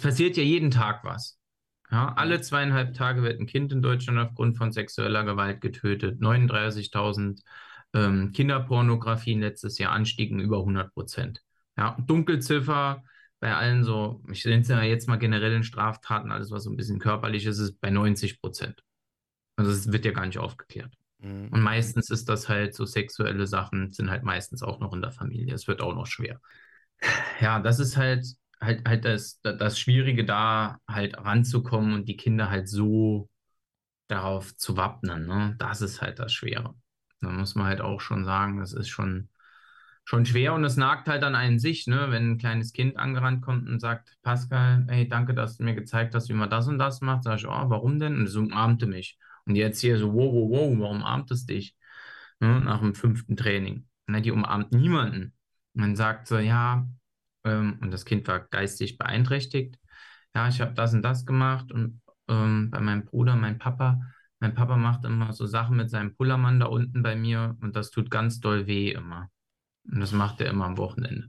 passiert ja jeden Tag was. Ja, alle zweieinhalb Tage wird ein Kind in Deutschland aufgrund von sexueller Gewalt getötet. 39.000 ähm, Kinderpornografien letztes Jahr anstiegen über 100 Prozent. Ja, Dunkelziffer bei allen so, ich nenne es ja jetzt mal generell in Straftaten, alles was so ein bisschen körperlich ist, ist bei 90 Prozent. Also es wird ja gar nicht aufgeklärt. Mhm. Und meistens ist das halt so sexuelle Sachen, sind halt meistens auch noch in der Familie. Es wird auch noch schwer. Ja, das ist halt halt, halt das, das Schwierige da halt ranzukommen und die Kinder halt so darauf zu wappnen. Ne? Das ist halt das Schwere. Da muss man halt auch schon sagen, das ist schon, schon schwer und es nagt halt an einen sich, ne? wenn ein kleines Kind angerannt kommt und sagt, Pascal, hey, danke, dass du mir gezeigt hast, wie man das und das macht. Sag ich, oh, warum denn? Und so umarmte mich. Und jetzt hier so, wow, wow, wow, warum umarmt es dich? Ne? Nach dem fünften Training. Ne? Die umarmt niemanden. Man sagt so, ja, ähm, und das Kind war geistig beeinträchtigt. Ja, ich habe das und das gemacht und ähm, bei meinem Bruder, mein Papa, mein Papa macht immer so Sachen mit seinem Pullermann da unten bei mir und das tut ganz doll weh immer. Und das macht er immer am Wochenende.